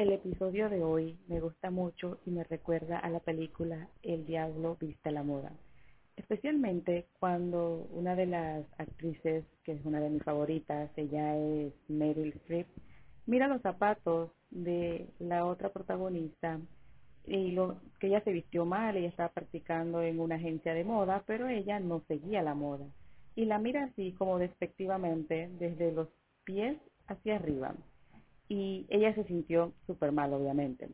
El episodio de hoy me gusta mucho y me recuerda a la película El Diablo Viste la Moda, especialmente cuando una de las actrices, que es una de mis favoritas, ella es Meryl Streep, mira los zapatos de la otra protagonista y lo que ella se vistió mal, ella estaba practicando en una agencia de moda, pero ella no seguía la moda. Y la mira así como despectivamente desde los pies hacia arriba. Y ella se sintió súper mal, obviamente.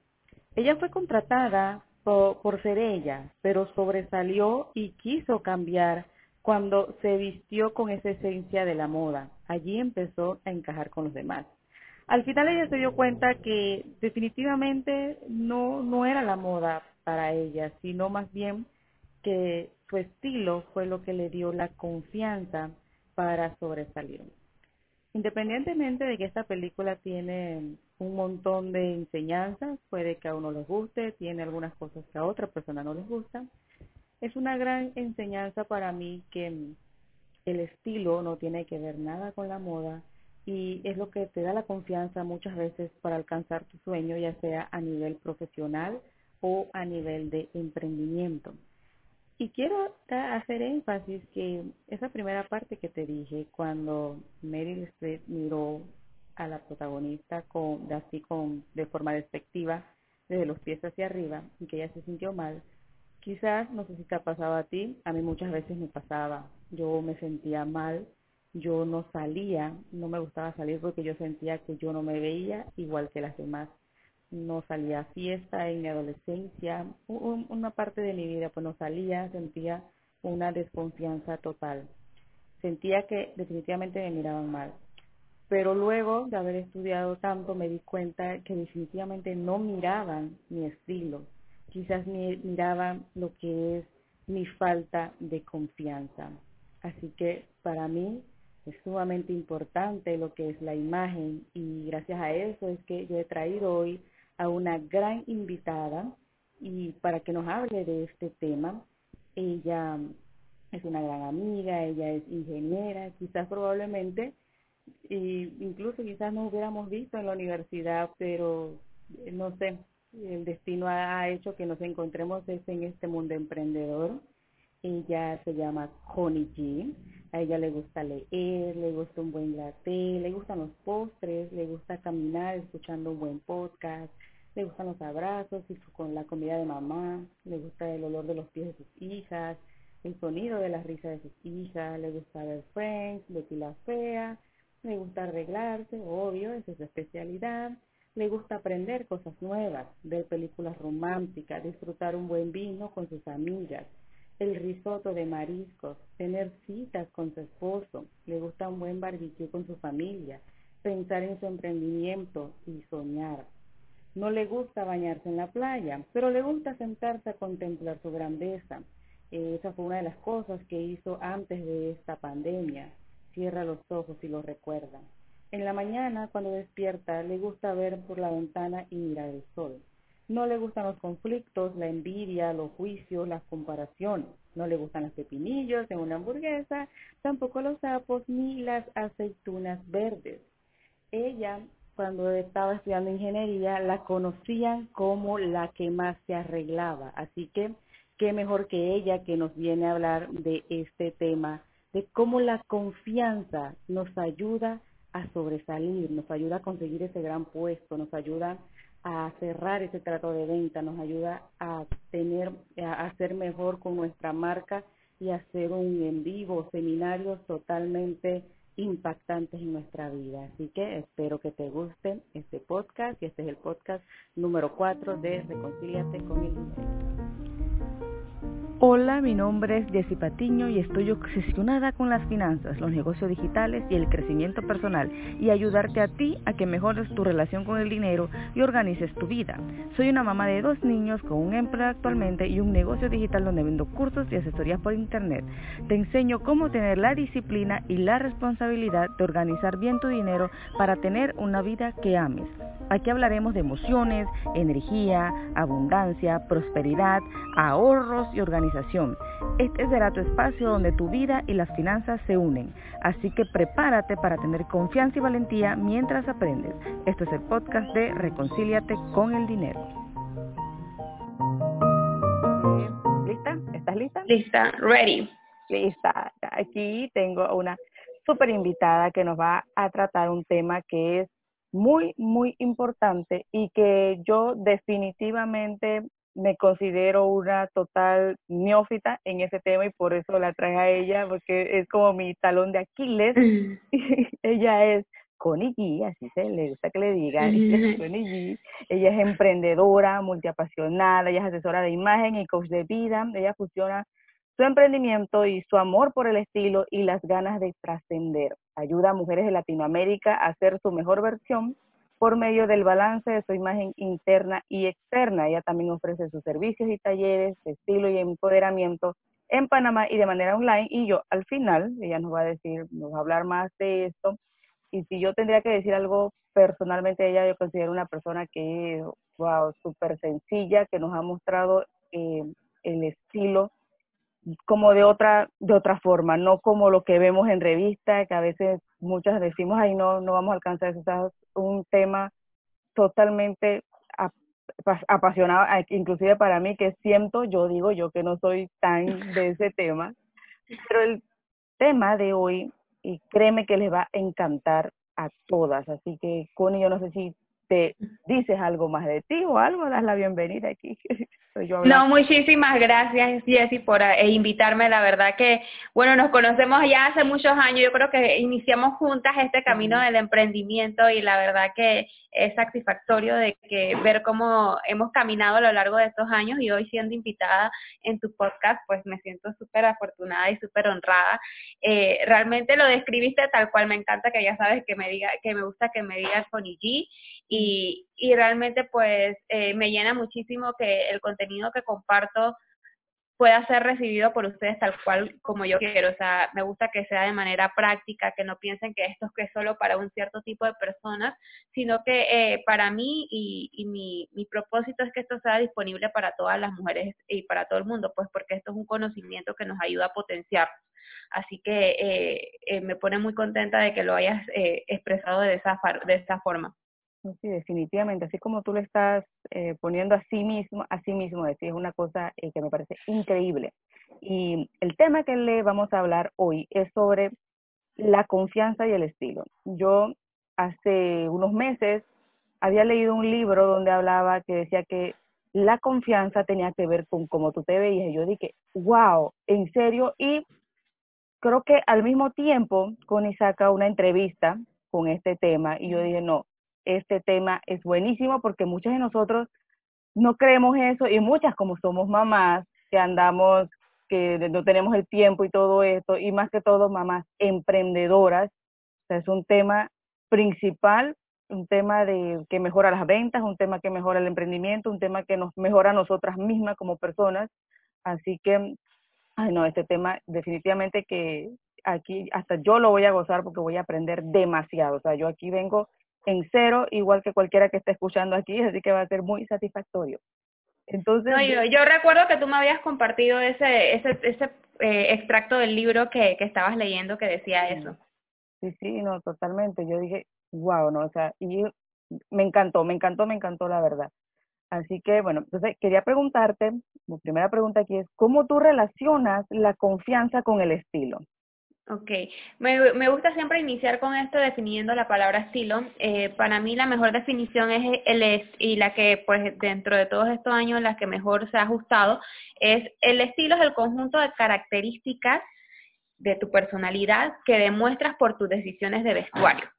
Ella fue contratada por, por ser ella, pero sobresalió y quiso cambiar cuando se vistió con esa esencia de la moda. Allí empezó a encajar con los demás. Al final ella se dio cuenta que definitivamente no, no era la moda para ella, sino más bien que su estilo fue lo que le dio la confianza para sobresalir. Independientemente de que esta película tiene un montón de enseñanzas, puede que a uno les guste, tiene algunas cosas que a otra persona no les gustan, es una gran enseñanza para mí que el estilo no tiene que ver nada con la moda, y es lo que te da la confianza muchas veces para alcanzar tu sueño, ya sea a nivel profesional o a nivel de emprendimiento. Y quiero hacer énfasis que esa primera parte que te dije, cuando Meryl Streep miró a la protagonista con, así con, de forma despectiva, desde los pies hacia arriba, y que ella se sintió mal, quizás, no sé si te ha pasado a ti, a mí muchas veces me pasaba, yo me sentía mal yo no salía, no me gustaba salir porque yo sentía que yo no me veía igual que las demás. No salía a fiesta en mi adolescencia, una parte de mi vida pues no salía, sentía una desconfianza total. Sentía que definitivamente me miraban mal. Pero luego de haber estudiado tanto me di cuenta que definitivamente no miraban mi estilo, quizás miraban lo que es mi falta de confianza. Así que para mí es sumamente importante lo que es la imagen y gracias a eso es que yo he traído hoy a una gran invitada y para que nos hable de este tema. Ella es una gran amiga, ella es ingeniera, quizás probablemente, y incluso quizás nos hubiéramos visto en la universidad, pero eh, no sé, el destino ha hecho que nos encontremos en este mundo emprendedor. Ella se llama Connie G a ella le gusta leer, le gusta un buen latte, le gustan los postres, le gusta caminar escuchando un buen podcast, le gustan los abrazos y con la comida de mamá, le gusta el olor de los pies de sus hijas, el sonido de la risa de sus hijas, le gusta ver Friends, Betty la Fea, le gusta arreglarse, obvio, esa es su especialidad, le gusta aprender cosas nuevas, ver películas románticas, disfrutar un buen vino con sus amigas, el risotto de mariscos, tener citas con su esposo, le gusta un buen barbecue con su familia, pensar en su emprendimiento y soñar. No le gusta bañarse en la playa, pero le gusta sentarse a contemplar su grandeza. Esa fue una de las cosas que hizo antes de esta pandemia. Cierra los ojos y lo recuerda. En la mañana, cuando despierta, le gusta ver por la ventana y mirar el sol. No le gustan los conflictos, la envidia, los juicios, las comparaciones. No le gustan los pepinillos en una hamburguesa, tampoco los sapos ni las aceitunas verdes. Ella, cuando estaba estudiando ingeniería, la conocían como la que más se arreglaba. Así que, qué mejor que ella que nos viene a hablar de este tema, de cómo la confianza nos ayuda a sobresalir, nos ayuda a conseguir ese gran puesto, nos ayuda a cerrar ese trato de venta, nos ayuda a tener, a hacer mejor con nuestra marca y hacer un en vivo, seminarios totalmente impactantes en nuestra vida. Así que espero que te guste este podcast y este es el podcast número 4 de Reconcíliate con el dinero. Hola, mi nombre es Jessie Patiño y estoy obsesionada con las finanzas, los negocios digitales y el crecimiento personal y ayudarte a ti a que mejores tu relación con el dinero y organices tu vida. Soy una mamá de dos niños con un empleo actualmente y un negocio digital donde vendo cursos y asesorías por internet. Te enseño cómo tener la disciplina y la responsabilidad de organizar bien tu dinero para tener una vida que ames. Aquí hablaremos de emociones, energía, abundancia, prosperidad, ahorros y organización organización. Este será tu espacio donde tu vida y las finanzas se unen. Así que prepárate para tener confianza y valentía mientras aprendes. Este es el podcast de Reconcíliate con el dinero. ¿Lista? ¿Estás lista? Lista, ready. Lista. Aquí tengo una súper invitada que nos va a tratar un tema que es muy, muy importante y que yo definitivamente me considero una total neófita en ese tema y por eso la traje a ella, porque es como mi talón de Aquiles. ella es Connie G, así se le gusta que le digan, Connie Ella es emprendedora, multiapasionada, ella es asesora de imagen y coach de vida. Ella fusiona su emprendimiento y su amor por el estilo y las ganas de trascender. Ayuda a mujeres de Latinoamérica a ser su mejor versión por medio del balance de su imagen interna y externa. Ella también ofrece sus servicios y talleres de estilo y empoderamiento en Panamá y de manera online. Y yo al final, ella nos va a decir, nos va a hablar más de esto. Y si yo tendría que decir algo personalmente, ella yo considero una persona que es, wow, súper sencilla, que nos ha mostrado eh, el estilo como de otra de otra forma, no como lo que vemos en revista, que a veces muchas decimos, ay, no, no vamos a alcanzar eso. es un tema totalmente apasionado, inclusive para mí, que siento, yo digo yo que no soy tan de ese tema, pero el tema de hoy, y créeme que les va a encantar a todas, así que Connie, yo no sé si te dices algo más de ti o algo, das la bienvenida aquí. no, muchísimas gracias Jessy por eh, invitarme, la verdad que, bueno, nos conocemos ya hace muchos años, yo creo que iniciamos juntas este camino del emprendimiento y la verdad que es satisfactorio de que ver cómo hemos caminado a lo largo de estos años y hoy siendo invitada en tu podcast, pues me siento súper afortunada y súper honrada. Eh, realmente lo describiste tal cual, me encanta que ya sabes que me diga, que me gusta que me digas con IG y, y realmente pues eh, me llena muchísimo que el contenido que comparto pueda ser recibido por ustedes tal cual como yo quiero. O sea, me gusta que sea de manera práctica, que no piensen que esto es que es solo para un cierto tipo de personas, sino que eh, para mí y, y mi, mi propósito es que esto sea disponible para todas las mujeres y para todo el mundo, pues porque esto es un conocimiento que nos ayuda a potenciar. Así que eh, me pone muy contenta de que lo hayas expresado de esa, de esa forma. Sí, definitivamente, así como tú lo estás eh, poniendo a sí mismo, a sí mismo, es una cosa eh, que me parece increíble. Y el tema que le vamos a hablar hoy es sobre la confianza y el estilo. Yo hace unos meses había leído un libro donde hablaba que decía que la confianza tenía que ver con cómo tú te veías. Y yo dije, wow, en serio. Y creo que al mismo tiempo, Connie saca una entrevista con este tema y yo dije, no, este tema es buenísimo porque muchos de nosotros no creemos eso y muchas como somos mamás que andamos, que no tenemos el tiempo y todo esto, y más que todo mamás emprendedoras, es un tema principal, un tema de que mejora las ventas, un tema que mejora el emprendimiento, un tema que nos mejora a nosotras mismas como personas. Así que, no, este tema definitivamente que aquí hasta yo lo voy a gozar porque voy a aprender demasiado. O sea, yo aquí vengo en cero, igual que cualquiera que esté escuchando aquí, así que va a ser muy satisfactorio. Entonces, yo, recuerdo que tú me habías compartido ese, ese, ese eh, extracto del libro que, que estabas leyendo que decía eso. Sí, sí, no, totalmente. Yo dije, wow, no, o sea, y me encantó, me encantó, me encantó la verdad. Así que, bueno, entonces quería preguntarte, mi primera pregunta aquí es, ¿cómo tú relacionas la confianza con el estilo? Ok, me, me, gusta siempre iniciar con esto definiendo la palabra estilo. Eh, para mí la mejor definición es el es y la que pues dentro de todos estos años la que mejor se ha ajustado es el estilo es el conjunto de características de tu personalidad que demuestras por tus decisiones de vestuario.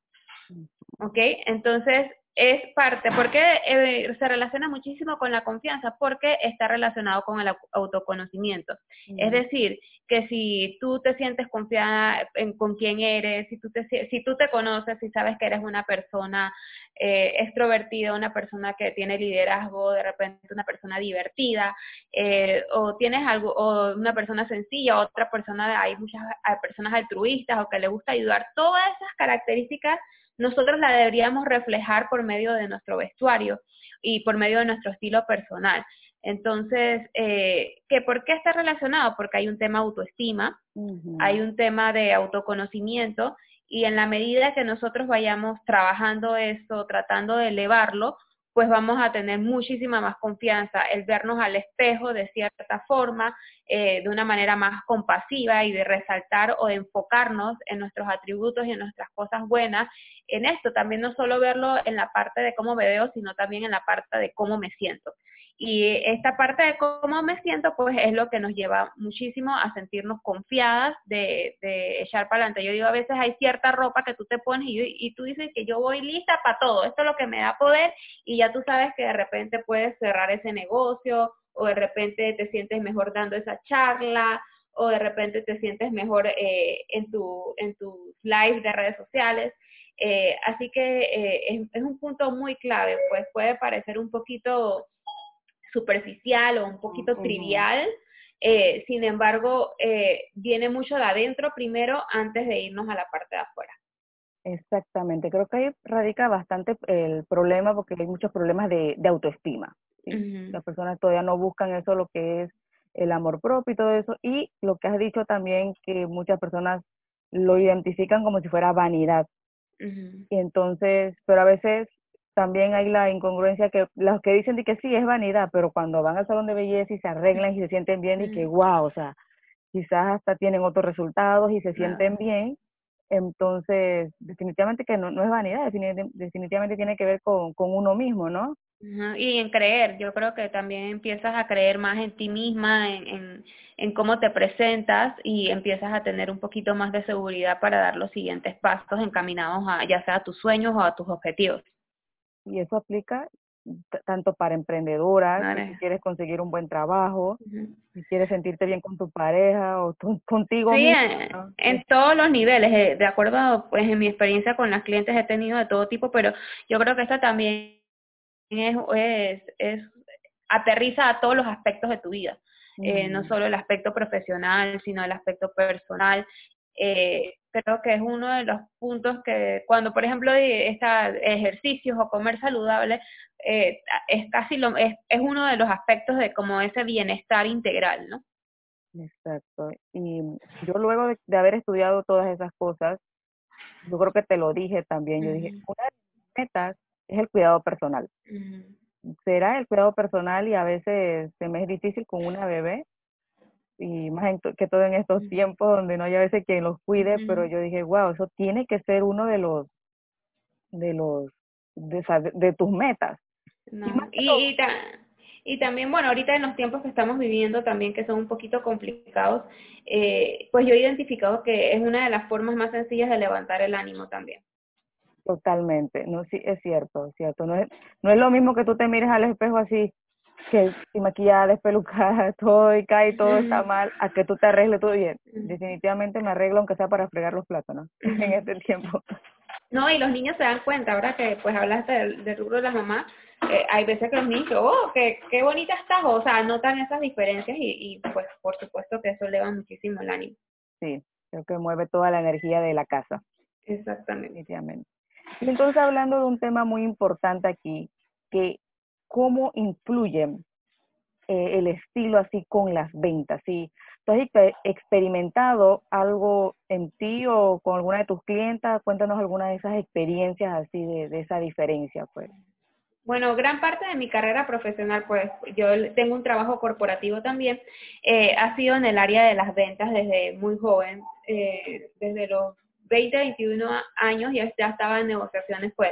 ¿Ok? Entonces, es parte, porque eh, se relaciona muchísimo con la confianza, porque está relacionado con el autoconocimiento. Es decir, que si tú te sientes confiada en con quién eres, si tú te, si tú te conoces, si sabes que eres una persona eh, extrovertida, una persona que tiene liderazgo, de repente una persona divertida, eh, o tienes algo, o una persona sencilla, otra persona, hay muchas personas altruistas o que le gusta ayudar, todas esas características nosotros la deberíamos reflejar por medio de nuestro vestuario y por medio de nuestro estilo personal. Entonces, eh, ¿que ¿por qué está relacionado? Porque hay un tema autoestima, hay un tema de autoconocimiento y en la medida que nosotros vayamos trabajando esto, tratando de elevarlo, pues vamos a tener muchísima más confianza, el vernos al espejo de cierta forma, eh, de una manera más compasiva y de resaltar o de enfocarnos en nuestros atributos y en nuestras cosas buenas. En esto también no solo verlo en la parte de cómo me veo, sino también en la parte de cómo me siento. Y esta parte de cómo me siento, pues es lo que nos lleva muchísimo a sentirnos confiadas de, echar para adelante. Yo digo, a veces hay cierta ropa que tú te pones y, tú dices que yo voy lista para todo, esto es lo que me da poder y ya tú sabes que de repente puedes cerrar ese negocio o de repente te sientes mejor dando esa charla o de repente te sientes mejor eh, en tu en tus live de redes sociales. Eh, así que eh, es un punto muy clave, pues puede parecer un poquito superficial o un poquito trivial. Eh, sin embargo, eh, viene mucho de adentro primero antes de irnos a la parte de afuera. Exactamente, creo que ahí radica bastante el problema porque hay muchos problemas de, autoestima. Las personas todavía no buscan eso, lo que es el amor propio y todo eso. Y lo que has dicho también, que muchas personas lo identifican como si fuera vanidad. Y entonces, pero a veces también hay la incongruencia que los que dicen de que sí es vanidad, pero cuando van al salón de belleza y se arreglan y se sienten bien y que wow, o sea, quizás hasta tienen otros resultados y se sienten bien, entonces definitivamente que no, no es vanidad, definitivamente tiene que ver con, con uno mismo, ¿no? Y en creer, yo creo que también empiezas a creer más en ti misma, en, en, en, cómo te presentas y empiezas a tener un poquito más de seguridad para dar los siguientes pasos encaminados a ya sea a tus sueños o a tus objetivos y eso aplica tanto para emprendedoras, si quieres conseguir un buen trabajo, si quieres sentirte bien con tu pareja o contigo sí, en, todos los niveles, eh, de acuerdo, pues en mi experiencia con las clientes he tenido de todo tipo, pero yo creo que esta también es, es, es aterriza a todos los aspectos de tu vida, eh, no solo el aspecto profesional, sino el aspecto personal. Eh, creo que es uno de los puntos que cuando, por ejemplo, está ejercicios o comer saludable, eh, es casi lo, es, es uno de los aspectos de como ese bienestar integral, ¿no? Exacto. Y yo luego de, haber estudiado todas esas cosas, yo creo que te lo dije también, yo dije, una de mis metas es el cuidado personal. Será el cuidado personal y a veces se me es difícil con una bebé, y más que todo en estos tiempos donde no hay a veces quien los cuide, pero yo dije, wow, eso tiene que ser uno de los, de los, de, tus metas. Y, y, también, bueno, ahorita en los tiempos que estamos viviendo también que son un poquito complicados, eh, pues yo he identificado que es una de las formas más sencillas de levantar el ánimo también. Totalmente, no, sí, es cierto, es cierto. No es, no es lo mismo que tú te mires al espejo así, que si maquillada, despelucada, todo y cae, todo está mal, a que tú te arregles todo bien. Definitivamente me arreglo aunque sea para fregar los platos, ¿no? en este tiempo. No, y los niños se dan cuenta, ahora que pues hablaste del, rubro de las mamás, eh, hay veces que los niños, oh, qué, qué bonita estás, o sea, notan esas diferencias y, y pues por supuesto que eso eleva muchísimo el ánimo. Sí, creo que mueve toda la energía de la casa. Exactamente. Definitivamente. Y entonces hablando de un tema muy importante aquí, que cómo influye eh, el estilo así con las ventas. Si tú has experimentado algo en ti o con alguna de tus clientas, cuéntanos alguna de esas experiencias así de, esa diferencia, pues. Bueno, gran parte de mi carrera profesional, pues yo tengo un trabajo corporativo también, eh, ha sido en el área de las ventas desde muy joven, eh, desde los 20, 21 años ya, ya estaba en negociaciones pues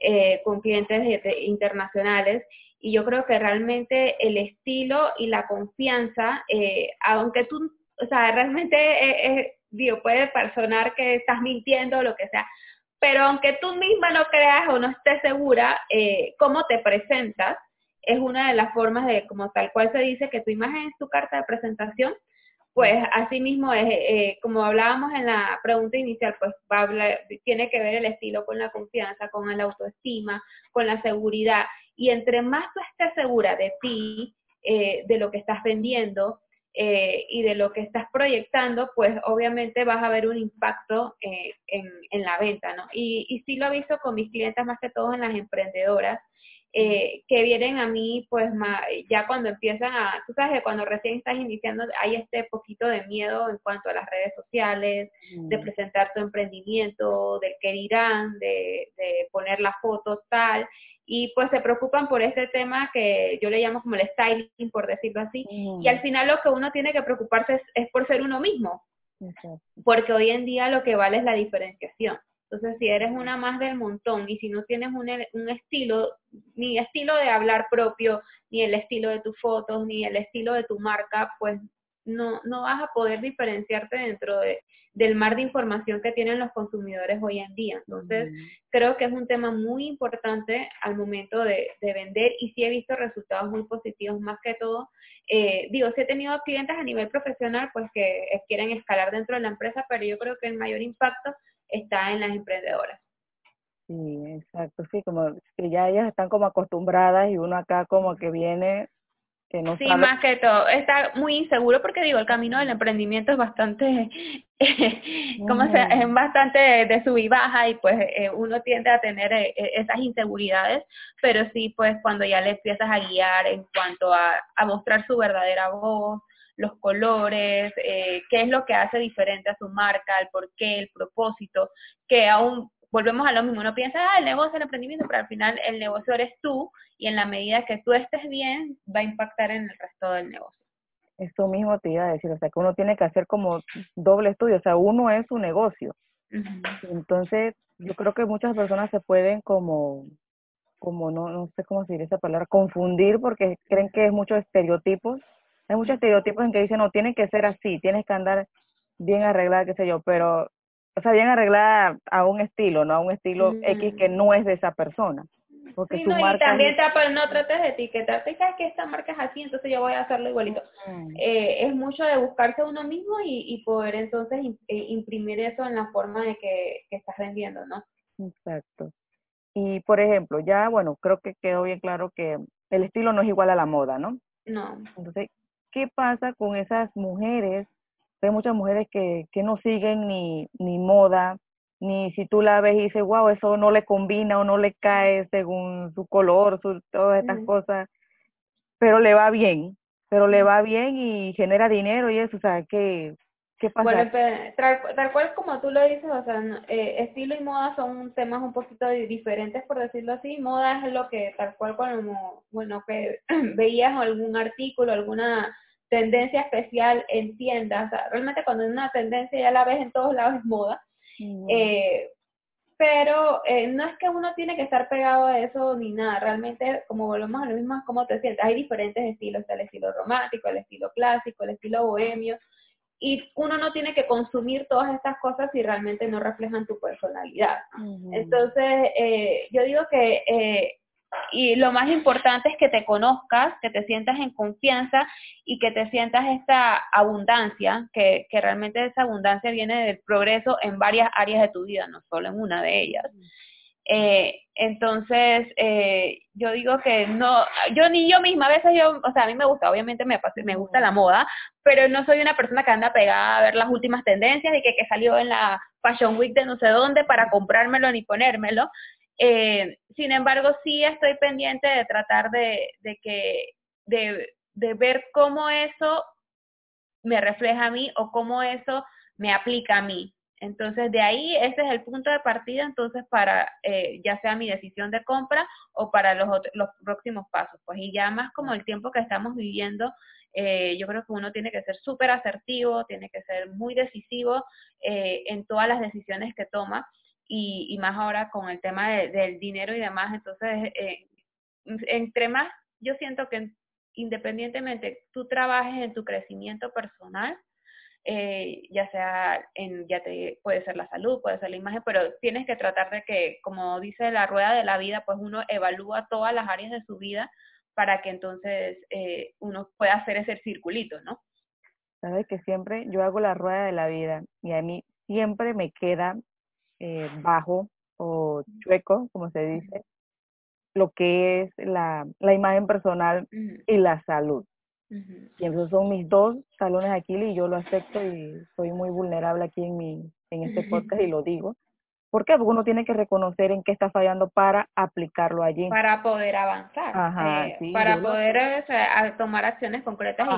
eh, con clientes internacionales y yo creo que realmente el estilo y la confianza, eh, aunque tú, o sea, realmente eh, puede sonar que estás mintiendo o lo que sea, pero aunque tú misma no creas o no estés segura cómo te presentas, es una de las formas de, como tal cual se dice, que tu imagen es tu carta de presentación, pues así mismo es, eh, como hablábamos en la pregunta inicial, pues tiene que ver el estilo con la confianza, con la autoestima, con la seguridad. Y entre más tú estés segura de ti, eh, de lo que estás vendiendo eh, y de lo que estás proyectando, pues obviamente vas a ver un impacto en, en, la venta, ¿no? Y, y sí lo he visto con mis clientes, más que todo en las emprendedoras, eh, que vienen a mí, pues ya cuando empiezan a, tú sabes que cuando recién estás iniciando hay este poquito de miedo en cuanto a las redes sociales, de presentar tu emprendimiento, del que dirán, de, de poner la foto tal, y pues se preocupan por este tema que yo le llamo como el styling, por decirlo así, y al final lo que uno tiene que preocuparse es, por ser uno mismo, porque hoy en día lo que vale es la diferenciación. Entonces, si eres una más del montón y si no tienes un, un estilo, ni estilo de hablar propio, ni el estilo de tus fotos, ni el estilo de tu marca, pues no, no vas a poder diferenciarte dentro de, del mar de información que tienen los consumidores hoy en día. Entonces, creo que es un tema muy importante al momento de, vender y sí he visto resultados muy positivos, más que todo. Eh, digo, sí he tenido clientes a nivel profesional, pues que quieren escalar dentro de la empresa, pero yo creo que el mayor impacto está en las emprendedoras. Sí, exacto, sí, como que ya ellas están como acostumbradas y uno acá como que viene sí, más que todo, está muy inseguro porque digo, el camino del emprendimiento es bastante, como sea, es bastante de, sub y baja y pues eh, uno tiende a tener eh, eh, esas inseguridades, pero sí, pues cuando ya le empiezas a guiar en cuanto a, a mostrar su verdadera voz, los colores, qué es lo que hace diferente a su marca, el porqué, el propósito, que aún volvemos a lo mismo, uno piensa, ah, el negocio, el emprendimiento, pero al final el negocio eres tú y en la medida que tú estés bien, va a impactar en el resto del negocio. Eso mismo te iba a decir, o sea, que uno tiene que hacer como doble estudio, o sea, uno es su negocio. Entonces, yo creo que muchas personas se pueden como, como no, no sé cómo decir esa palabra, confundir porque creen que es muchos estereotipos. Hay muchos estereotipos en que dicen, no, tiene que ser así, tienes que andar bien arreglada, qué sé yo, pero o sea, bien arreglada a un estilo, no a un estilo X que no es de esa persona. Porque sí, no, y también no trates de etiquetarte, sabes que esta marca es así, entonces yo voy a hacerlo igualito. Eh, es mucho de buscarse uno mismo y, poder entonces eh, imprimir eso en la forma de que, que estás vendiendo, ¿no? Exacto. Y por ejemplo, ya, bueno, creo que quedó bien claro que el estilo no es igual a la moda, ¿no? No. Entonces, ¿qué pasa con esas mujeres hay muchas mujeres que, que no siguen ni, ni moda, ni si tú la ves y dices, wow, eso no le combina o no le cae según su color, su, todas estas cosas, pero le va bien, pero le va bien y genera dinero y eso, o sea, ¿qué, qué pasa? Bueno, tal, cual como tú lo dices, o sea, eh, estilo y moda son temas un poquito diferentes, por decirlo así. Moda es lo que tal cual como, bueno, que veías algún artículo, alguna tendencia especial en tiendas. realmente cuando es una tendencia ya la ves en todos lados es moda. Eh, pero eh, no es que uno tiene que estar pegado a eso ni nada. Realmente, como volvemos a lo mismo, cómo te sientes. Hay diferentes estilos. Está el estilo romántico, el estilo clásico, el estilo bohemio. Y uno no tiene que consumir todas estas cosas si realmente no reflejan tu personalidad. Entonces, eh, yo digo que y lo más importante es que te conozcas, que te sientas en confianza y que te sientas esta abundancia, que, que realmente esa abundancia viene del progreso en varias áreas de tu vida, no solo en una de ellas. Eh, entonces, eh, yo digo que no, yo ni yo misma, a veces yo, o sea, a mí me gusta, obviamente me, me gusta la moda, pero no soy una persona que anda pegada a ver las últimas tendencias y que, que salió en la Fashion Week de no sé dónde para comprármelo ni ponérmelo. Eh, sin embargo, sí estoy pendiente de tratar de, que, de, ver cómo eso me refleja a mí o cómo eso me aplica a mí. Entonces, de ahí, ese es el punto de partida, entonces, para eh, ya sea mi decisión de compra o para los, los próximos pasos. Pues, y ya más como el tiempo que estamos viviendo, eh, yo creo que uno tiene que ser súper asertivo, tiene que ser muy decisivo en todas las decisiones que toma y, más ahora con el tema del dinero y demás. Entonces, eh, entre más, yo siento que independientemente tú trabajes en tu crecimiento personal, eh, ya sea en, ya te, puede ser la salud, puede ser la imagen, pero tienes que tratar de que, como dice la rueda de la vida, pues uno evalúa todas las áreas de su vida para que entonces eh, uno pueda hacer ese circulito, ¿no? Sabes que siempre yo hago la rueda de la vida y a mí siempre me queda eh, bajo o chueco, como se dice, lo que es la, la imagen personal y la salud. Y esos son mis dos talones aquí y yo lo acepto y soy muy vulnerable aquí en, mi, en este podcast y lo digo. ¿Por qué? Porque uno tiene que reconocer en qué está fallando para aplicarlo allí. Para poder avanzar, eh, para poder tomar acciones concretas.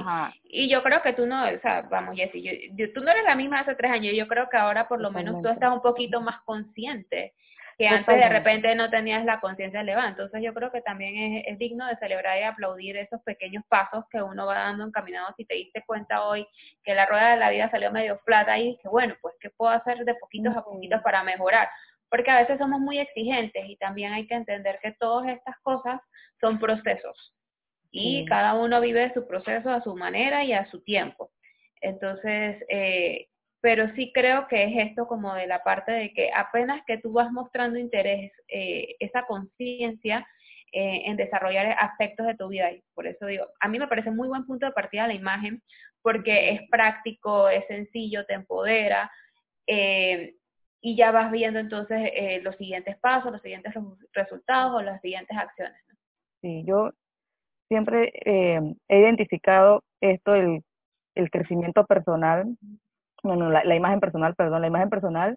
Y, yo creo que tú no, o sea, vamos, Jessy, yo, tú no eres la misma hace tres años. Yo creo que ahora por lo menos tú estás un poquito más consciente que antes de repente no tenías la conciencia elevada. Entonces yo creo que también es, es, digno de celebrar y aplaudir esos pequeños pasos que uno va dando encaminado. Si te diste cuenta hoy que la rueda de la vida salió medio flata y que bueno, pues ¿qué puedo hacer de poquitos a poquitos para mejorar? Porque a veces somos muy exigentes y también hay que entender que todas estas cosas son procesos y cada uno vive su proceso a su manera y a su tiempo. Entonces, eh, pero sí creo que es esto como de la parte de que apenas que tú vas mostrando interés, eh, esa conciencia eh, en desarrollar aspectos de tu vida. Y por eso digo, a mí me parece muy buen punto de partida la imagen, porque es práctico, es sencillo, te empodera, eh, y ya vas viendo entonces los siguientes pasos, los siguientes resultados o las siguientes acciones. Sí, yo siempre he identificado esto, el, el crecimiento personal no, no, la, imagen personal, perdón, la imagen personal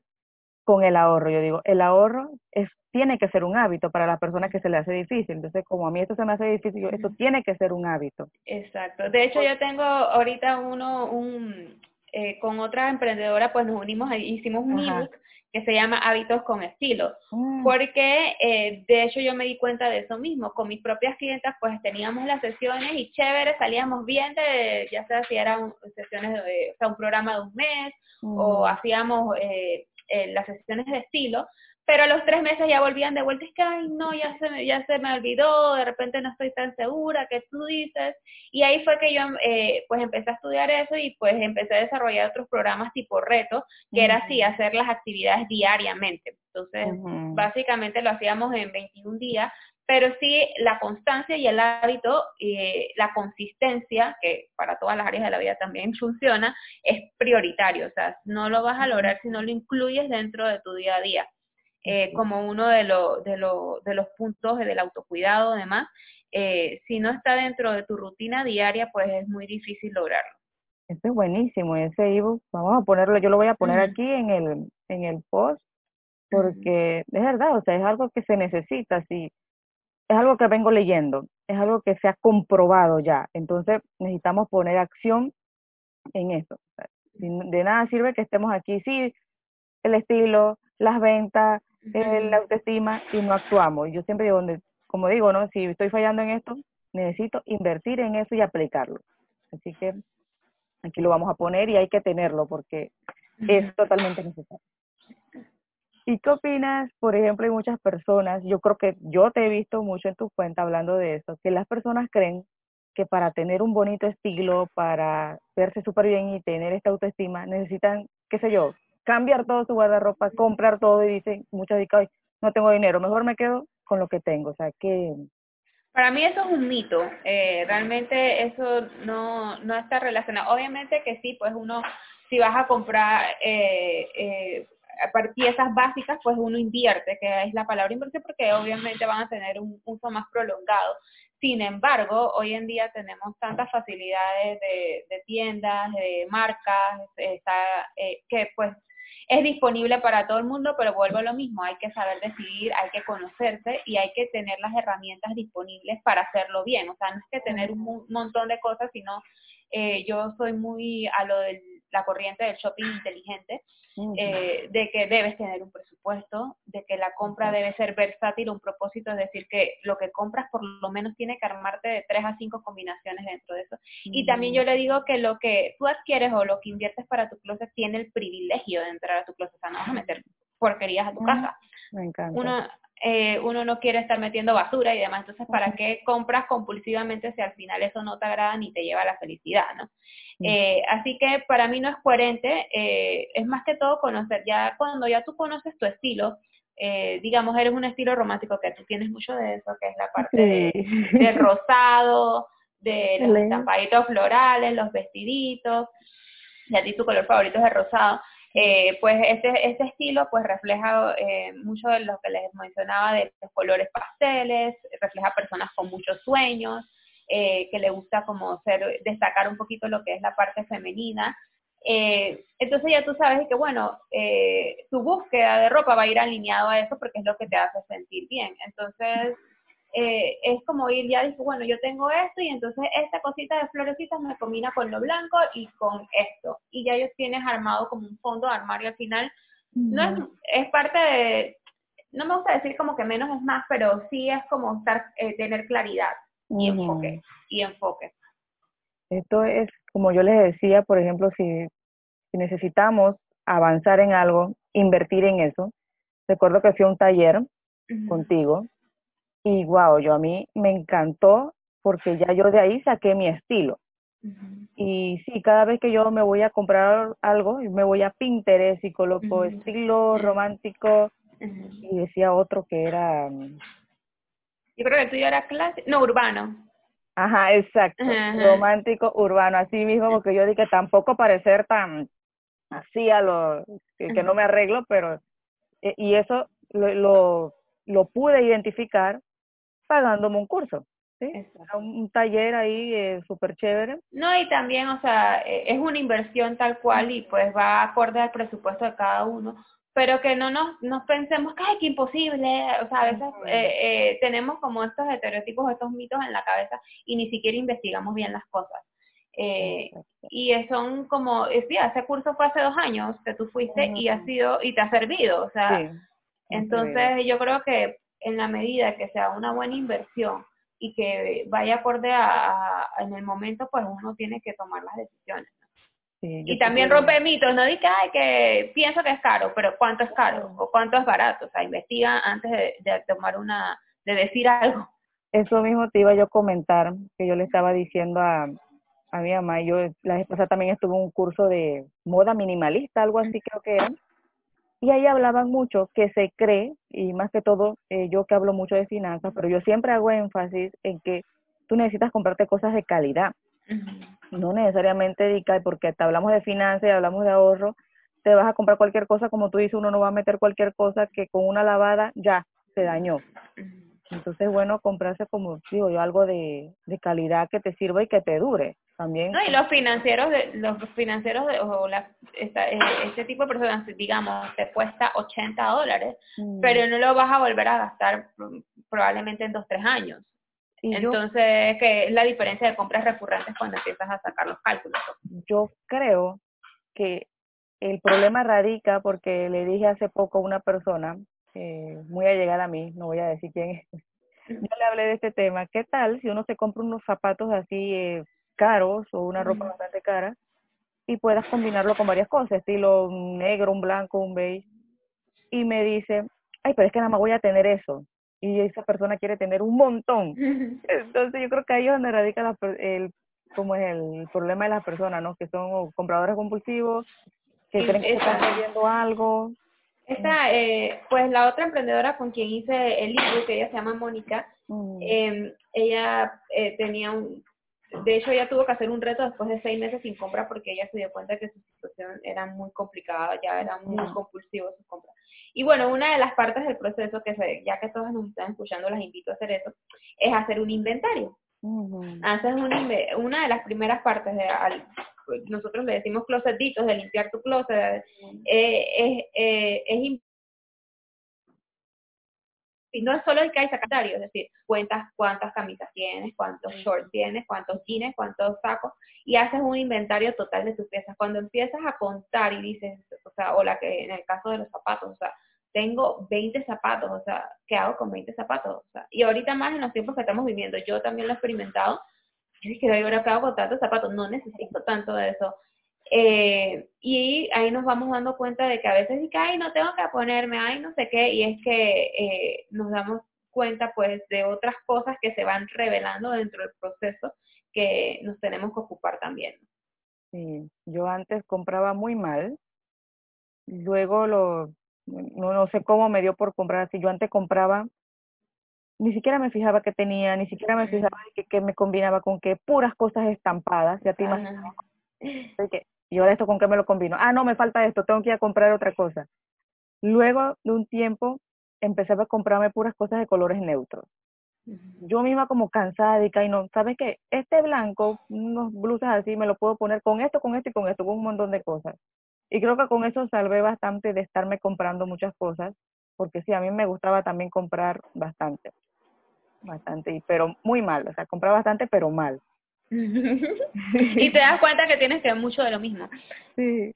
con el ahorro. Yo digo, el ahorro es, tiene que ser un hábito para las personas que se le hace difícil. Entonces, como a mí esto se me hace difícil, esto tiene que ser un hábito. Exacto. De hecho, yo tengo ahorita uno, un, eh, con otra emprendedora, pues nos unimos, hicimos un ebook que se llama Hábitos con Estilo, mm. porque eh, de hecho yo me di cuenta de eso mismo, con mis propias clientas pues teníamos las sesiones y chévere, salíamos bien de, ya sea si eran sesiones de, o sea, un programa de un mes o mm. hacíamos eh, eh, las sesiones de estilo, pero a los tres meses ya volvían de vuelta, es que, ay, no, ya se, me, ya se me olvidó, de repente no estoy tan segura, ¿qué tú dices? Y ahí fue que yo, eh, pues, empecé a estudiar eso y, pues, empecé a desarrollar otros programas tipo reto, que era así, hacer las actividades diariamente. Entonces, básicamente lo hacíamos en 21 días, pero sí la constancia y el hábito, eh, la consistencia, que para todas las áreas de la vida también funciona, es prioritario. O sea, no lo vas a lograr si no lo incluyes dentro de tu día a día. Eh, como uno de, de, de, los puntos del autocuidado, además, eh, si no está dentro de tu rutina diaria, pues es muy difícil lograrlo. Este es buenísimo, ese ebook, vamos a ponerlo, yo lo voy a poner aquí en el, en el post, porque es verdad, o sea, es algo que se necesita, sí, es algo que vengo leyendo, es algo que se ha comprobado ya, entonces necesitamos poner acción en eso. de nada sirve que estemos aquí, sí, el estilo, las ventas, la autoestima y no actuamos. Yo siempre digo, como digo, ¿no? Si estoy fallando en esto, necesito invertir en eso y aplicarlo. Así que aquí lo vamos a poner y hay que tenerlo porque es totalmente necesario. ¿Y qué opinas? Por ejemplo, hay muchas personas, yo creo que yo te he visto mucho en tu cuenta hablando de eso, que las personas creen que para tener un bonito estilo, para verse súper bien y tener esta autoestima, necesitan, qué sé yo, cambiar todo su guardarropa, comprar todo y dicen, muchas dicen, no tengo dinero, mejor me quedo con lo que tengo. O sea, que... Para mí eso es un mito, eh, realmente eso no, no está relacionado. Obviamente que sí, pues uno, si vas a comprar eh, eh, piezas básicas, pues uno invierte, que es la palabra inversión, porque obviamente van a tener un uso más prolongado. Sin embargo, hoy en día tenemos tantas facilidades de, de tiendas, de marcas, está, eh, que pues es disponible para todo el mundo, pero vuelvo a lo mismo, hay que saber decidir, hay que conocerse y hay que tener las herramientas disponibles para hacerlo bien. O sea, no es que tener un montón de cosas, sino eh, yo soy muy a lo de la corriente del shopping inteligente, eh, de que debes tener un presupuesto, de que la compra debe ser versátil, un propósito, es decir, que lo que compras por lo menos tiene que armarte de tres a cinco combinaciones dentro de eso. Y también yo le digo que lo que tú adquieres o lo que inviertes para tu closet tiene el privilegio de entrar a tu closet, o sea, no vas a meter porquerías a tu casa. Me encanta. Uno, eh, uno no quiere estar metiendo basura y demás, entonces ¿para qué compras compulsivamente si al final eso no te agrada ni te lleva a la felicidad, ¿no? Eh, así que para mí no es coherente, eh, es más que todo conocer, ya cuando ya tú conoces tu estilo, digamos, eres un estilo romántico, que tú tienes mucho de eso, que es la parte del rosado, de los estampaditos florales, los vestiditos, y a ti tu color favorito es el rosado. Eh, pues este, este estilo pues refleja eh, mucho de lo que les mencionaba de los colores pasteles, refleja personas con muchos sueños, eh, que le gusta como ser, destacar un poquito lo que es la parte femenina, entonces ya tú sabes que, bueno, tu búsqueda de ropa va a ir alineado a eso porque es lo que te hace sentir bien. Entonces, eh, es como ir ya, dice, bueno, yo tengo esto y entonces esta cosita de florecitas me combina con lo blanco y con esto. Y ya ellos tienes armado como un fondo de armario al final. No es, es parte de, no me gusta decir como que menos es más, pero sí es como estar, eh, tener claridad y enfoque, y enfoque. Esto es, como yo les decía, por ejemplo, si, si necesitamos avanzar en algo, invertir en eso. Recuerdo que fui a un taller contigo y wow, yo a mí me encantó porque ya yo de ahí saqué mi estilo. Y sí, cada vez que yo me voy a comprar algo, me voy a Pinterest y coloco estilo romántico y decía otro que era... Mm, yo creo que el tuyo era clásico, no, urbano. Ajá, exacto, romántico, urbano, así mismo, porque yo dije tampoco parecer tan así a lo que, no me arreglo, pero... Eh, y eso lo, lo, lo pude identificar pagándome un curso. ¿sí? Un, taller ahí eh, súper chévere. No, y también, o sea, eh, es una inversión tal cual y pues va acorde al presupuesto de cada uno, pero que no nos, nos pensemos que, ay, que imposible, o sea, a veces eh, eh, tenemos como estos estereotipos, estos mitos en la cabeza y ni siquiera investigamos bien las cosas. Eh, y son como, sí, ese curso fue hace dos años que tú fuiste y ha sido, y te ha servido, o sea, entonces yo creo que en la medida que sea una buena inversión y que vaya acorde a, en el momento, pues uno tiene que tomar las decisiones. y también rompe mitos, no diga que pienso que es caro, pero ¿cuánto es caro? ¿O cuánto es barato? O sea, investiga antes de, tomar una, de decir algo. Eso mismo te iba yo a comentar, que yo le estaba diciendo a, a mi mamá, yo la vez pasada también estuve en un curso de moda minimalista, algo así creo que era, y ahí hablaban mucho que se cree, y más que todo, eh, yo que hablo mucho de finanzas, pero yo siempre hago énfasis en que tú necesitas comprarte cosas de calidad. No necesariamente dedicar, porque te hablamos de finanzas y hablamos de ahorro, te vas a comprar cualquier cosa, como tú dices, uno no va a meter cualquier cosa que con una lavada ya se dañó. Entonces, bueno, comprarse, como digo yo, algo de, de calidad que te sirva y que te dure también. No, y los financieros, de, los financieros de, o la, esta, eh, este tipo de personas, digamos, te cuesta 80 dólares, mm. pero no lo vas a volver a gastar probablemente en dos, tres años. Entonces, que es la diferencia de compras recurrentes cuando empiezas a sacar los cálculos. Yo creo que el problema radica porque le dije hace poco a una persona, eh, muy allegada a mí, no voy a decir quién es, yo le hablé de este tema, ¿qué tal si uno se compra unos zapatos así eh, caros o una ropa bastante cara y puedas combinarlo con varias cosas, estilo negro, un blanco, un beige. Y me dice, ay, pero es que nada más voy a tener eso. Y esa persona quiere tener un montón. Entonces yo creo que ahí es donde radica el, como es el problema de las personas, ¿no? Que son compradores compulsivos, que creen que están vendiendo algo. Esta, eh, pues la otra emprendedora con quien hice el libro, que ella se llama Mónica, eh, ella eh, tenía un, de hecho, ella tuvo que hacer un reto después de seis meses sin compra porque ella se dio cuenta que su situación era muy complicada, ya era muy compulsivo su compra. Y bueno, una de las partes del proceso, que se, ya que todas nos están escuchando, las invito a hacer eso, es hacer un inventario. Haces un, una de las primeras partes de, nosotros le decimos closetitos, de limpiar tu closet, eh, es, eh, es y no es solo el que hay sacatario, es decir, cuentas cuántas camisas tienes, cuántos shorts tienes, cuántos jeans, cuántos sacos, y haces un inventario total de tus piezas. Cuando empiezas a contar y dices, o sea, o la que en el caso de los zapatos, o sea, tengo 20 zapatos, o sea, ¿qué hago con 20 zapatos? O sea, y ahorita más en los tiempos que estamos viviendo, yo también lo he experimentado, yo dije, ahora qué hago con tantos zapatos, no necesito tanto de eso. Eh, y ahí nos vamos dando cuenta de que a veces dice, ay, no tengo que ponerme, ay, no sé qué, y es que eh, nos damos cuenta pues de otras cosas que se van revelando dentro del proceso que nos tenemos que ocupar también. Sí, yo antes compraba muy mal, luego lo, no, no sé cómo me dio por comprar así, yo antes compraba, ni siquiera me fijaba que tenía, ni siquiera me fijaba que, que me combinaba con que puras cosas estampadas, ya te imaginas. Que y ahora esto con qué me lo combino. Ah, no, me falta esto, tengo que ir a comprar otra cosa. Luego de un tiempo empecé a comprarme puras cosas de colores neutros. yo misma como cansada y no, ¿sabes qué? Este blanco, unos blusas así, me lo puedo poner con esto, con esto y con esto, con un montón de cosas. Y creo que con eso salvé bastante de estarme comprando muchas cosas, porque sí, a mí me gustaba también comprar bastante, bastante, pero muy mal, o sea, comprar bastante, pero mal. y te das cuenta que tienes que ver mucho de lo mismo. Sí.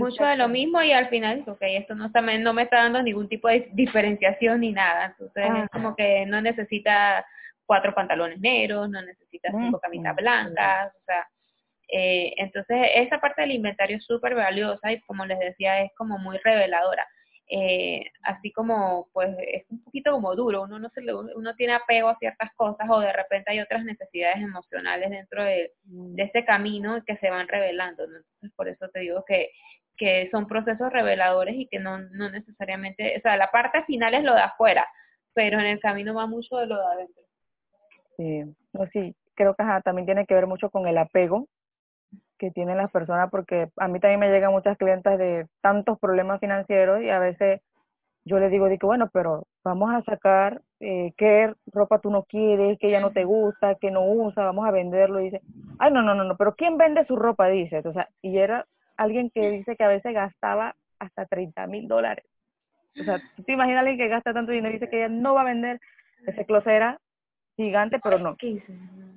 Mucho de lo mismo y al final, ok, esto no, está, no me está dando ningún tipo de diferenciación ni nada. Entonces es como que no necesita cuatro pantalones negros, no necesita cinco camisas blancas, o sea, eh, entonces esa parte del inventario es súper valiosa y como les decía es como muy reveladora. Eh, así como pues es un poquito como duro, uno no se le, uno tiene apego a ciertas cosas o de repente hay otras necesidades emocionales dentro de, de ese camino que se van revelando, entonces por eso te digo que, que son procesos reveladores y que no, no necesariamente, o sea, la parte final es lo de afuera, pero en el camino va mucho de lo de adentro. Sí, no, sí, creo que también tiene que ver mucho con el apego que tienen las personas, porque a mí también me llegan muchas clientas de tantos problemas financieros y a veces yo les digo, digo bueno, pero vamos a sacar eh, qué ropa tú no quieres, que ya no te gusta, que no usa, vamos a venderlo. Y dice, ay, no, no, no, no, pero ¿quién vende su ropa? Dice, o sea, y era alguien que dice que a veces gastaba hasta 30 mil dólares. O sea, tú te imaginas a alguien que gasta tanto dinero y dice que ella no va a vender ese closet era gigante, pero no.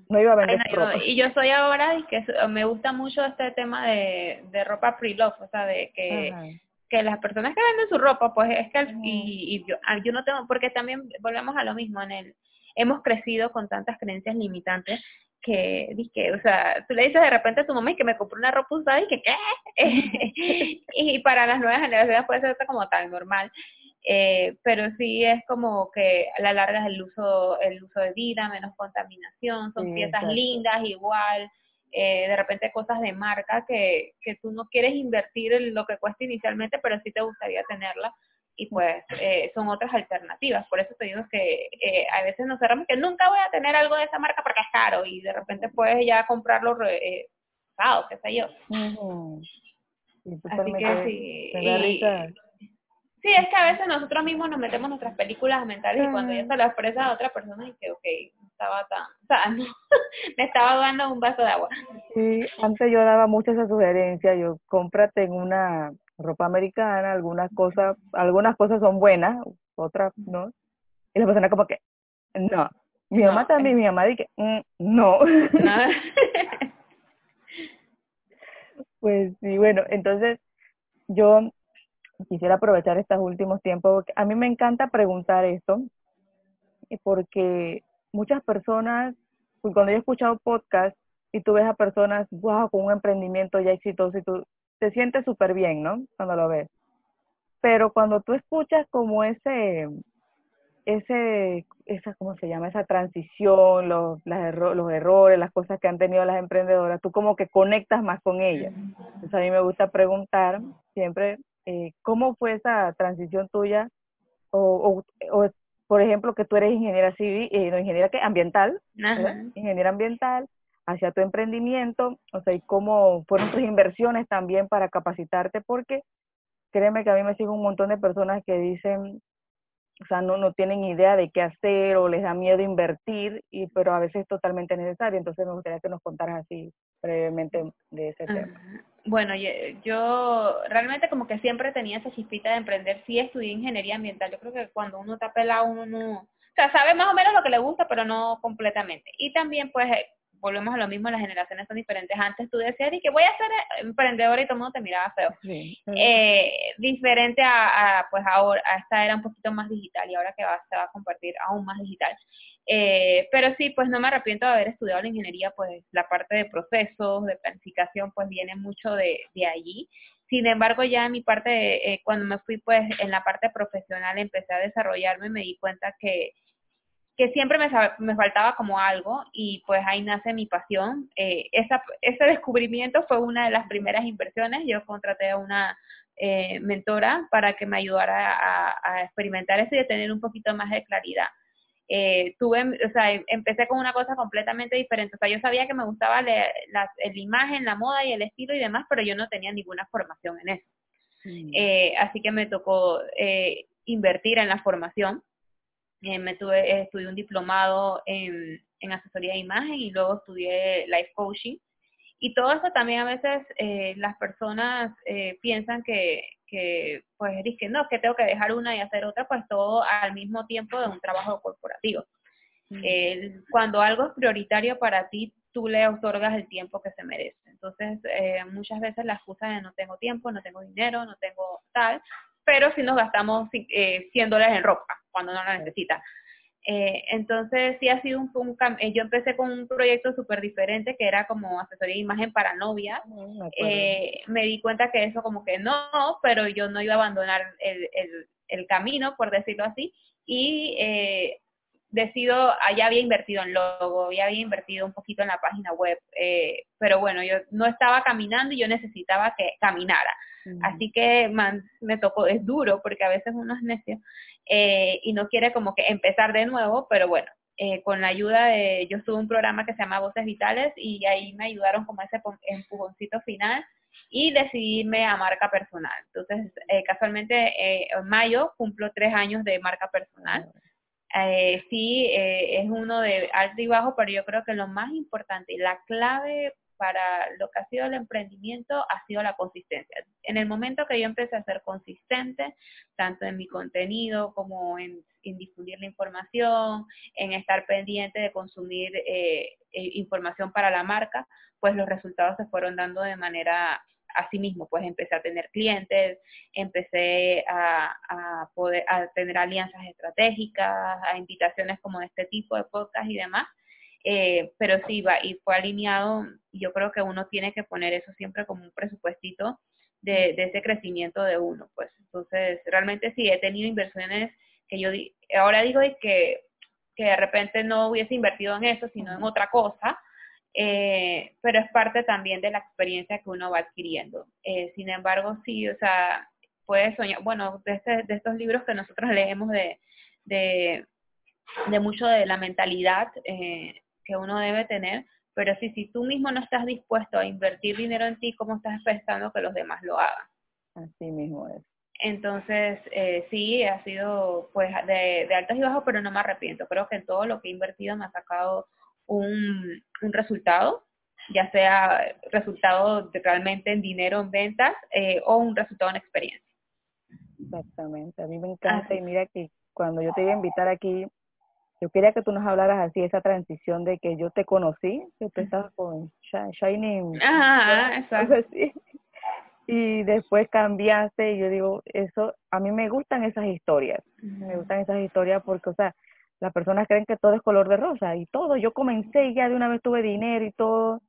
No iba a vender ropa. Y yo soy ahora y que me gusta mucho este tema de, de ropa pre-love, o sea, de que, que las personas que venden su ropa, pues es que, y, y yo, ah, yo no tengo, porque también volvemos a lo mismo, en el hemos crecido con tantas creencias limitantes que, dije, o sea, tú le dices de repente a tu mamá y que me compró una ropa usada y que, ¿qué? y para las nuevas generaciones puede ser como tan normal. Eh, pero sí es como que a la larga es el uso, el uso de vida, menos contaminación, son piezas lindas igual, eh, de repente cosas de marca que, que tú no quieres invertir en lo que cuesta inicialmente, pero sí te gustaría tenerla y pues eh, son otras alternativas. Por eso te digo que eh, a veces nos cerramos que nunca voy a tener algo de esa marca porque es caro y de repente puedes ya comprarlo eh, qué sé yo. Así que sí. Sí, es que a veces nosotros mismos nos metemos nuestras películas mentales y cuando ya se las expresa a otra persona y que, ok, no estaba tan, o sea, no, me estaba dando un vaso de agua. Sí, antes yo daba mucho esa sugerencia, yo cómprate en una ropa americana, algunas cosas, algunas cosas son buenas, otras no. Y la persona como que, no. Mi mamá también, mi mamá dice, mm, no. pues sí, bueno, entonces yo quisiera aprovechar estos últimos tiempos, a mí me encanta preguntar esto, porque muchas personas, pues cuando yo he escuchado podcast y tú ves a personas, wow, con un emprendimiento ya exitoso y tú te sientes súper bien, ¿no? Cuando lo ves. Pero cuando tú escuchas como ese, ese, esa, ¿cómo se llama? Esa transición, los, los errores, las cosas que han tenido las emprendedoras, tú como que conectas más con ellas. Entonces a mí me gusta preguntar siempre, eh, ¿cómo fue esa transición tuya? O, o, por ejemplo, que tú eres ingeniera civil, eh, no, ingeniera que ambiental, ingeniera ambiental, hacia tu emprendimiento, o sea, y cómo fueron tus inversiones también para capacitarte, porque créeme que a mí me siguen un montón de personas que dicen, o sea, no, no tienen idea de qué hacer o les da miedo invertir, y pero a veces es totalmente necesario. Entonces me gustaría que nos contaras así brevemente de ese tema. Bueno, yo, yo, realmente como que siempre tenía esa chispita de emprender. Sí estudié ingeniería ambiental. Yo creo que cuando uno está pelado, uno no... O sea, sabe más o menos lo que le gusta, pero no completamente. Y también, pues, volvemos a lo mismo, las generaciones son diferentes. Antes tú decías y que voy a ser emprendedor y todo el mundo te miraba feo. Eh, diferente a, pues ahora, a esta era un poquito más digital y ahora que va, se va a compartir aún más digital. Eh, pero sí, pues no me arrepiento de haber estudiado la ingeniería, pues la parte de procesos, de planificación, pues viene mucho de, de allí. Sin embargo, ya en mi parte, eh, cuando me fui pues en la parte profesional, empecé a desarrollarme, me di cuenta que que siempre me, me, faltaba como algo y pues ahí nace mi pasión. Eh, esa, ese descubrimiento fue una de las primeras inversiones. Yo contraté a una eh, mentora para que me ayudara a, experimentar eso y a tener un poquito más de claridad. Eh, tuve, o sea, em, empecé con una cosa completamente diferente. O sea, yo sabía que me gustaba la, la, imagen, la moda y el estilo y demás, pero yo no tenía ninguna formación en eso. Mm. así que me tocó invertir en la formación me tuve, estudié un diplomado en, en asesoría de imagen y luego estudié life coaching. Y todo eso también a veces las personas piensan que, que pues que no, que tengo que dejar una y hacer otra, pues todo al mismo tiempo de un trabajo corporativo. cuando algo es prioritario para ti, tú le otorgas el tiempo que se merece. Entonces, eh, muchas veces la excusa de no tengo tiempo, no tengo dinero, no tengo tal, pero si nos gastamos eh, 100 dólares en ropa cuando no la necesita. Eh, entonces, sí ha sido un, un eh, yo empecé con un proyecto súper diferente que era como asesoría de imagen para novias. Mm, eh, me di cuenta que eso como que no, pero yo no iba a abandonar el, el, el camino, por decirlo así, y eh, decido, ya había invertido en logo, ya había invertido un poquito en la página web, pero bueno, yo no estaba caminando y yo necesitaba que caminara. Así que me tocó, es duro porque a veces uno es necio eh, y no quiere como que empezar de nuevo, pero bueno, eh, con la ayuda de, yo estuve un programa que se llama Voces Vitales y ahí me ayudaron como ese empujoncito final y decidirme a marca personal. Entonces, casualmente en mayo cumplo tres años de marca personal. Eh, sí, eh, es uno de alto y bajo, pero yo creo que lo más importante y la clave para lo que ha sido el emprendimiento ha sido la consistencia. En el momento que yo empecé a ser consistente, tanto en mi contenido como en, difundir la información, en estar pendiente de consumir eh, eh, información para la marca, pues los resultados se fueron dando de manera mismo, pues empecé a tener clientes, empecé a, poder a tener alianzas estratégicas, a invitaciones como este tipo de podcast y demás. Eh, pero sí va y fue alineado. Yo creo que uno tiene que poner eso siempre como un presupuestito de, de ese crecimiento de uno, pues. Entonces, realmente sí he tenido inversiones que yo ahora digo que que de repente no hubiese invertido en eso, sino en otra cosa, eh, pero es parte también de la experiencia que uno va adquiriendo. Eh, sin embargo, sí, o sea, puedes soñar, bueno, de, este, de estos libros que nosotros leemos de, de, de mucho de la mentalidad eh, que uno debe tener, pero sí, si tú mismo no estás dispuesto a invertir dinero en ti, ¿cómo estás pensando que los demás lo hagan? Así mismo es. Entonces, eh, sí, ha sido pues de, de altos y bajos, pero no me arrepiento. Creo que en todo lo que he invertido me ha sacado un, un resultado, ya sea resultado realmente en dinero en ventas eh, o un resultado en experiencia. Exactamente, a mí me encanta y mira que cuando yo te iba a invitar aquí, yo quería que tú nos hablaras así, esa transición de que yo te conocí, que tú estabas con Shining, Ajá, exacto. y después cambiaste y yo digo, eso, a mí me gustan esas historias, me gustan esas historias porque, o sea, las personas creen que todo es color de rosa y todo. Yo comencé y ya de una vez tuve dinero y todo.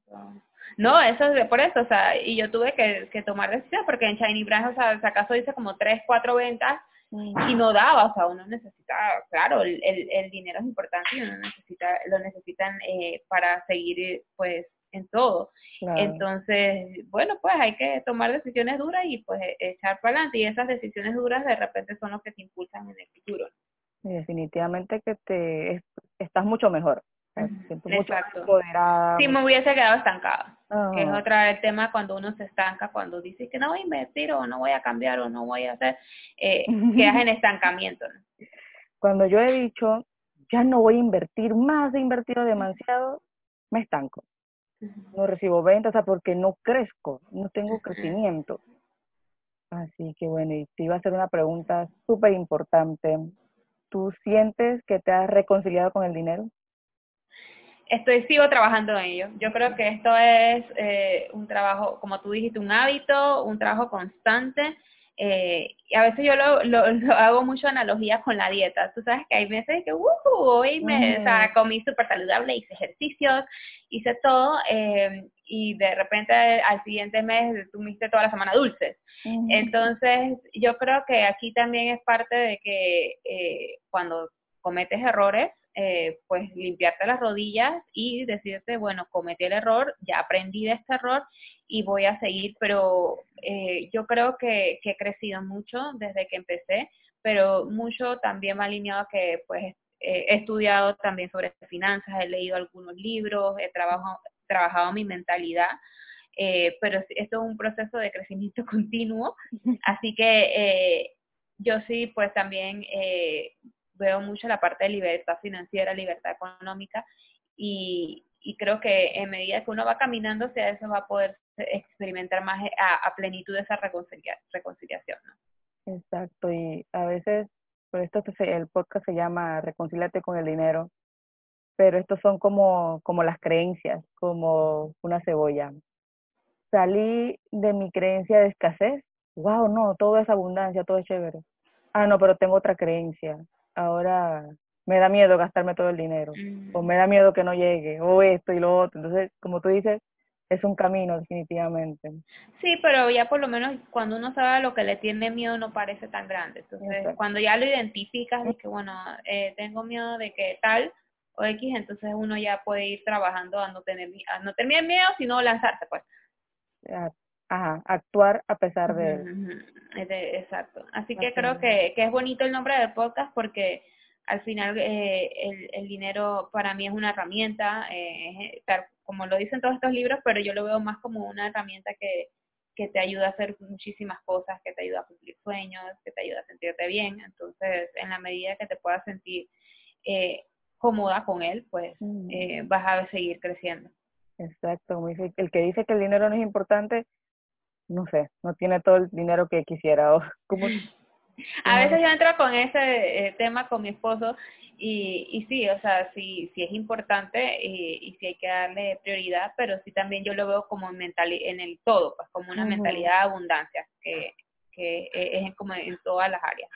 No, eso es por eso, o sea, y yo tuve que, que tomar decisiones porque en Shiny Brands, o sea, si acaso dice como tres, cuatro ventas y no daba, o sea, uno necesita, claro, el, el, dinero es importante y uno necesita, lo necesitan eh, para seguir, pues, en todo. Entonces, bueno, pues hay que tomar decisiones duras y pues echar para adelante y esas decisiones duras de repente son los que te impulsan en el futuro definitivamente que te estás mucho mejor. Exacto. Si me hubiese quedado estancada, que es otra el tema cuando uno se estanca, cuando dices que no voy a invertir o no voy a cambiar o no voy a hacer, eh, quedas en estancamiento. Cuando yo he dicho, ya no voy a invertir más, he invertido demasiado, me estanco. No recibo ventas, porque no crezco, no tengo crecimiento. Así que bueno, y te iba a hacer una pregunta súper importante. ¿Tú sientes que te has reconciliado con el dinero? Estoy, sigo trabajando en ello. Yo creo que esto es eh, un trabajo, como tú dijiste, un hábito, un trabajo constante eh, y a veces yo lo, lo, hago mucho analogía con la dieta. Tú sabes que hay veces que, uh, hoy me o sea, comí súper saludable, hice ejercicios, hice todo, eh, y de repente al siguiente mes tú tuviste toda la semana dulces. Entonces, yo creo que aquí también es parte de que cuando cometes errores, eh, pues limpiarte las rodillas y decirte, bueno, cometí el error, ya aprendí de este error y voy a seguir, pero eh, yo creo que, he crecido mucho desde que empecé, pero mucho también me ha alineado que pues he estudiado también sobre finanzas, he leído algunos libros, he trabajado, trabajado mi mentalidad, eh, pero esto es un proceso de crecimiento continuo, así que yo sí pues también veo mucho la parte de libertad financiera, libertad económica y, creo que en medida que uno va caminando hacia eso va a poder experimentar más a, plenitud esa reconciliación. Exacto, y a veces, por esto el podcast se llama Reconcíliate con el dinero, pero estos son como, como las creencias, como una cebolla. Salí de mi creencia de escasez, wow, no, todo es abundancia, todo es chévere. Ah, no, pero tengo otra creencia. Ahora me da miedo gastarme todo el dinero, o me da miedo que no llegue, o esto y lo otro. Entonces, como tú dices, es un camino definitivamente. Sí, pero ya por lo menos cuando uno sabe lo que le tiene miedo no parece tan grande. Entonces, cuando ya lo identificas de que, bueno, eh, tengo miedo de que tal o X, entonces uno ya puede ir trabajando a no tener, a no tener miedo, sino lanzarse, pues. Ajá, actuar a pesar de... Exacto. Así que creo que, que es bonito el nombre del podcast porque al final eh, el, el, dinero para mí es una herramienta, eh, como lo dicen todos estos libros, pero yo lo veo más como una herramienta que, que te ayuda a hacer muchísimas cosas, que te ayuda a cumplir sueños, que te ayuda a sentirte bien. Entonces, en la medida que te puedas sentir eh, cómoda con él, pues mm. vas a seguir creciendo. Exacto. El que dice que el dinero no es importante, no sé, no tiene todo el dinero que quisiera. O como a veces yo entro con ese eh, tema con mi esposo y, y sí, o sea, sí, sí es importante y, y sí hay que darle prioridad, pero sí también yo lo veo como mental, en el todo, pues como una mentalidad de abundancia, que, que e, es como en todas las áreas.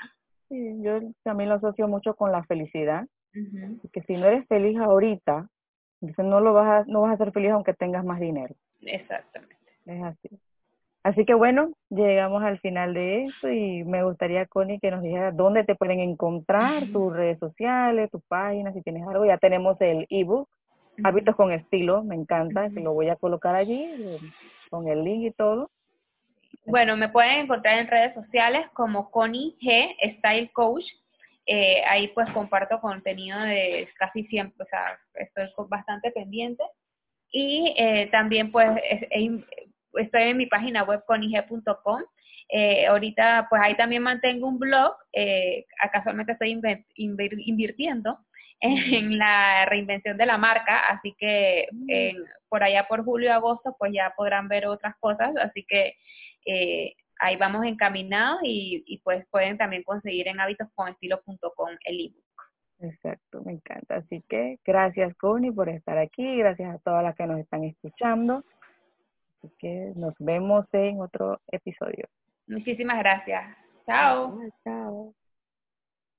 Sí, yo también lo asocio mucho con la felicidad, que si no eres feliz ahorita, entonces no lo vas a, no vas a ser feliz aunque tengas más dinero. Exactamente. Es así. Así que bueno, llegamos al final de esto y me gustaría, Connie, que nos dijera dónde te pueden encontrar, tus redes sociales, tus páginas, si tienes algo. Ya tenemos el ebook, Hábitos con Estilo, me encanta, que lo voy a colocar allí eh, con el link y todo. Bueno, me pueden encontrar en redes sociales como Connie G, Style Coach. Eh, ahí pues comparto contenido de casi siempre, o sea, estoy bastante pendiente. Y eh, también pues estoy en mi página web conige.com. Eh, ahorita, pues ahí también mantengo un blog. Eh, casualmente estoy invirtiendo en la reinvención de la marca, así que por allá por julio agosto, pues ya podrán ver otras cosas. Así que eh, ahí vamos encaminados y, y, pues pueden también conseguir en hábitosconestilo.com el ebook. Exacto, me encanta. Así que gracias, Connie, por estar aquí. Gracias a todas las que nos están escuchando. Así que nos vemos en otro episodio. Muchísimas gracias. Chao. Chao.